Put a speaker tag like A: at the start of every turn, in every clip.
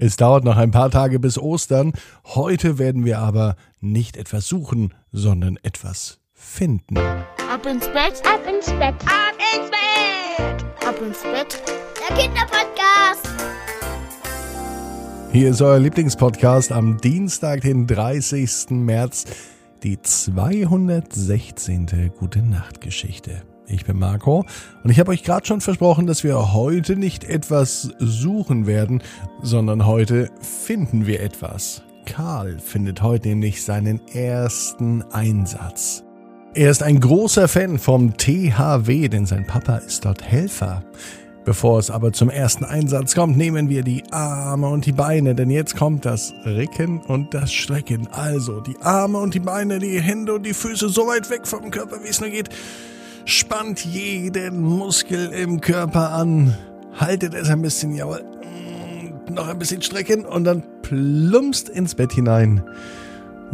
A: Es dauert noch ein paar Tage bis Ostern. Heute werden wir aber nicht etwas suchen, sondern etwas finden.
B: Ab ins Bett, ab ins Bett, ab ins Bett, ab ins Bett. Der Kinderpodcast.
A: Hier ist euer Lieblingspodcast am Dienstag, den 30. März, die 216. Gute Nacht Geschichte. Ich bin Marco und ich habe euch gerade schon versprochen, dass wir heute nicht etwas suchen werden, sondern heute finden wir etwas. Karl findet heute nämlich seinen ersten Einsatz. Er ist ein großer Fan vom THW, denn sein Papa ist dort Helfer. Bevor es aber zum ersten Einsatz kommt, nehmen wir die Arme und die Beine, denn jetzt kommt das Recken und das Strecken. Also die Arme und die Beine, die Hände und die Füße so weit weg vom Körper, wie es nur geht spannt jeden Muskel im Körper an, haltet es ein bisschen, jawohl, mm, noch ein bisschen strecken und dann plumpst ins Bett hinein.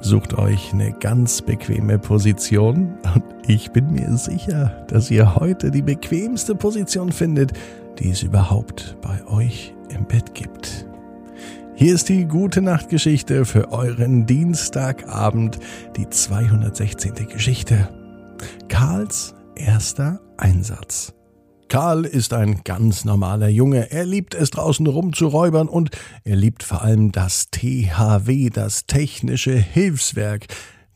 A: Sucht euch eine ganz bequeme Position und ich bin mir sicher, dass ihr heute die bequemste Position findet, die es überhaupt bei euch im Bett gibt. Hier ist die gute Nachtgeschichte für euren Dienstagabend, die 216. Geschichte. Karls erster Einsatz. Karl ist ein ganz normaler Junge. Er liebt es draußen rumzuräubern und er liebt vor allem das THW, das Technische Hilfswerk.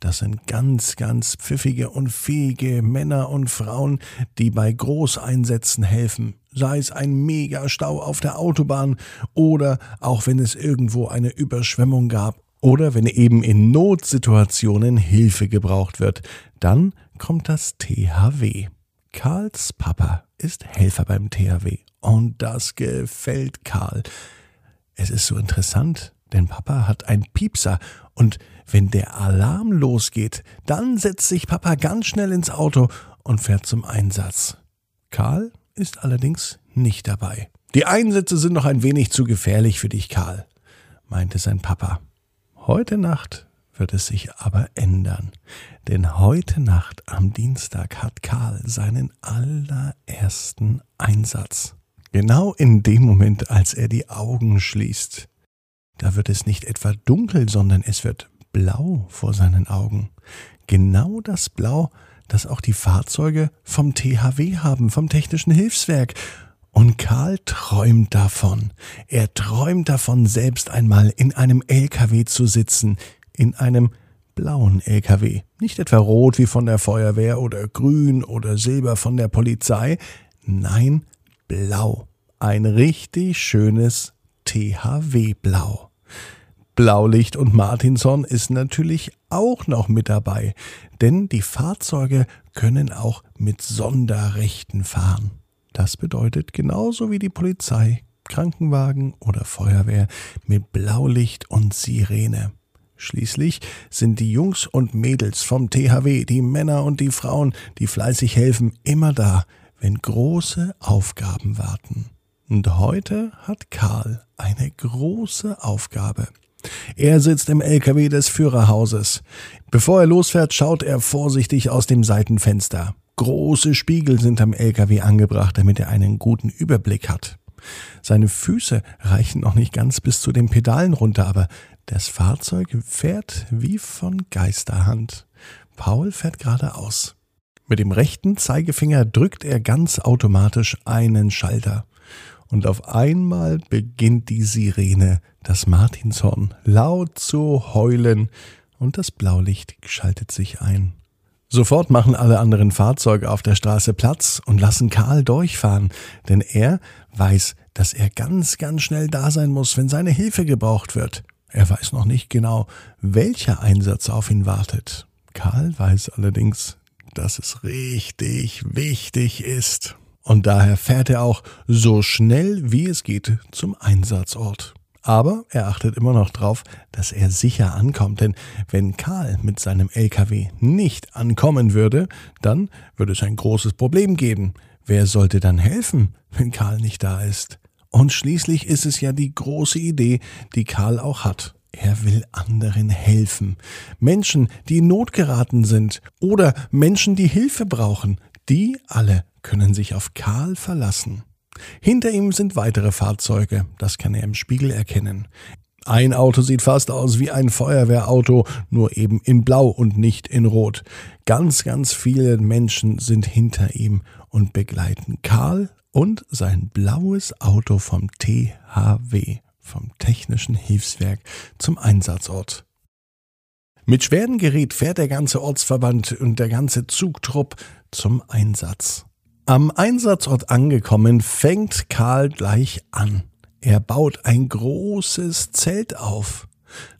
A: Das sind ganz, ganz pfiffige und fähige Männer und Frauen, die bei Großeinsätzen helfen. Sei es ein Megastau auf der Autobahn oder auch wenn es irgendwo eine Überschwemmung gab oder wenn eben in Notsituationen Hilfe gebraucht wird. Dann kommt das THW. Karls Papa ist Helfer beim THW und das gefällt Karl. Es ist so interessant, denn Papa hat einen Piepser und wenn der Alarm losgeht, dann setzt sich Papa ganz schnell ins Auto und fährt zum Einsatz. Karl ist allerdings nicht dabei. Die Einsätze sind noch ein wenig zu gefährlich für dich, Karl, meinte sein Papa. Heute Nacht wird es sich aber ändern. Denn heute Nacht am Dienstag hat Karl seinen allerersten Einsatz. Genau in dem Moment, als er die Augen schließt. Da wird es nicht etwa dunkel, sondern es wird blau vor seinen Augen. Genau das Blau, das auch die Fahrzeuge vom THW haben, vom Technischen Hilfswerk. Und Karl träumt davon. Er träumt davon, selbst einmal in einem LKW zu sitzen, in einem blauen LKW. Nicht etwa rot wie von der Feuerwehr oder grün oder silber von der Polizei. Nein, blau. Ein richtig schönes THW-Blau. Blaulicht und Martinson ist natürlich auch noch mit dabei, denn die Fahrzeuge können auch mit Sonderrechten fahren. Das bedeutet genauso wie die Polizei, Krankenwagen oder Feuerwehr mit Blaulicht und Sirene. Schließlich sind die Jungs und Mädels vom THW, die Männer und die Frauen, die fleißig helfen, immer da, wenn große Aufgaben warten. Und heute hat Karl eine große Aufgabe. Er sitzt im LKW des Führerhauses. Bevor er losfährt, schaut er vorsichtig aus dem Seitenfenster. Große Spiegel sind am LKW angebracht, damit er einen guten Überblick hat. Seine Füße reichen noch nicht ganz bis zu den Pedalen runter, aber das Fahrzeug fährt wie von Geisterhand. Paul fährt geradeaus. Mit dem rechten Zeigefinger drückt er ganz automatisch einen Schalter. Und auf einmal beginnt die Sirene, das Martinshorn, laut zu heulen und das Blaulicht schaltet sich ein. Sofort machen alle anderen Fahrzeuge auf der Straße Platz und lassen Karl durchfahren, denn er weiß, dass er ganz, ganz schnell da sein muss, wenn seine Hilfe gebraucht wird. Er weiß noch nicht genau, welcher Einsatz auf ihn wartet. Karl weiß allerdings, dass es richtig wichtig ist. Und daher fährt er auch so schnell wie es geht zum Einsatzort. Aber er achtet immer noch darauf, dass er sicher ankommt, denn wenn Karl mit seinem LKW nicht ankommen würde, dann würde es ein großes Problem geben. Wer sollte dann helfen, wenn Karl nicht da ist? Und schließlich ist es ja die große Idee, die Karl auch hat. Er will anderen helfen. Menschen, die in Not geraten sind oder Menschen, die Hilfe brauchen, die alle können sich auf Karl verlassen. Hinter ihm sind weitere Fahrzeuge, das kann er im Spiegel erkennen. Ein Auto sieht fast aus wie ein Feuerwehrauto, nur eben in Blau und nicht in Rot. Ganz, ganz viele Menschen sind hinter ihm und begleiten Karl und sein blaues Auto vom THW, vom Technischen Hilfswerk, zum Einsatzort. Mit schwerem Gerät fährt der ganze Ortsverband und der ganze Zugtrupp zum Einsatz. Am Einsatzort angekommen, fängt Karl gleich an. Er baut ein großes Zelt auf.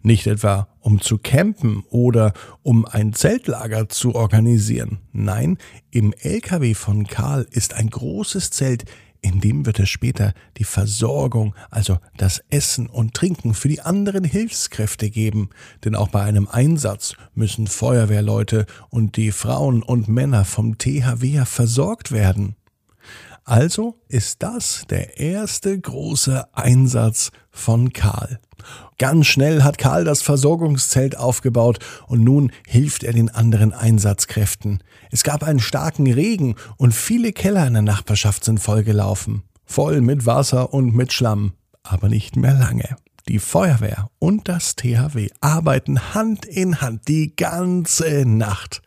A: Nicht etwa um zu campen oder um ein Zeltlager zu organisieren. Nein, im LKW von Karl ist ein großes Zelt, in dem wird es später die Versorgung, also das Essen und Trinken für die anderen Hilfskräfte geben. Denn auch bei einem Einsatz müssen Feuerwehrleute und die Frauen und Männer vom THW versorgt werden. Also ist das der erste große Einsatz von Karl. Ganz schnell hat Karl das Versorgungszelt aufgebaut und nun hilft er den anderen Einsatzkräften. Es gab einen starken Regen und viele Keller in der Nachbarschaft sind vollgelaufen. Voll mit Wasser und mit Schlamm. Aber nicht mehr lange. Die Feuerwehr und das THW arbeiten Hand in Hand die ganze Nacht.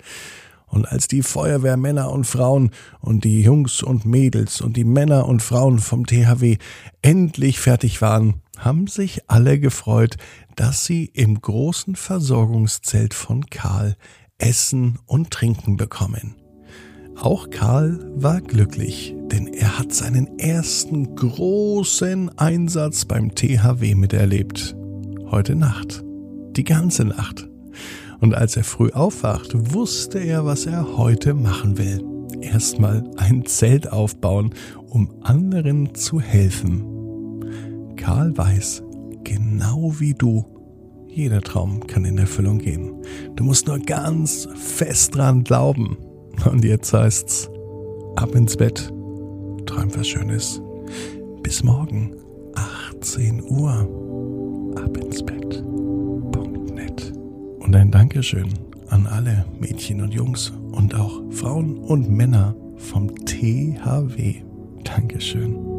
A: Und als die Feuerwehrmänner und Frauen und die Jungs und Mädels und die Männer und Frauen vom THW endlich fertig waren, haben sich alle gefreut, dass sie im großen Versorgungszelt von Karl Essen und Trinken bekommen. Auch Karl war glücklich, denn er hat seinen ersten großen Einsatz beim THW miterlebt. Heute Nacht. Die ganze Nacht. Und als er früh aufwacht, wusste er, was er heute machen will. Erstmal ein Zelt aufbauen, um anderen zu helfen. Karl weiß, genau wie du, jeder Traum kann in Erfüllung gehen. Du musst nur ganz fest dran glauben. Und jetzt heißt's, ab ins Bett, träum was Schönes. Bis morgen, 18 Uhr, und ein Dankeschön an alle Mädchen und Jungs und auch Frauen und Männer vom THW. Dankeschön.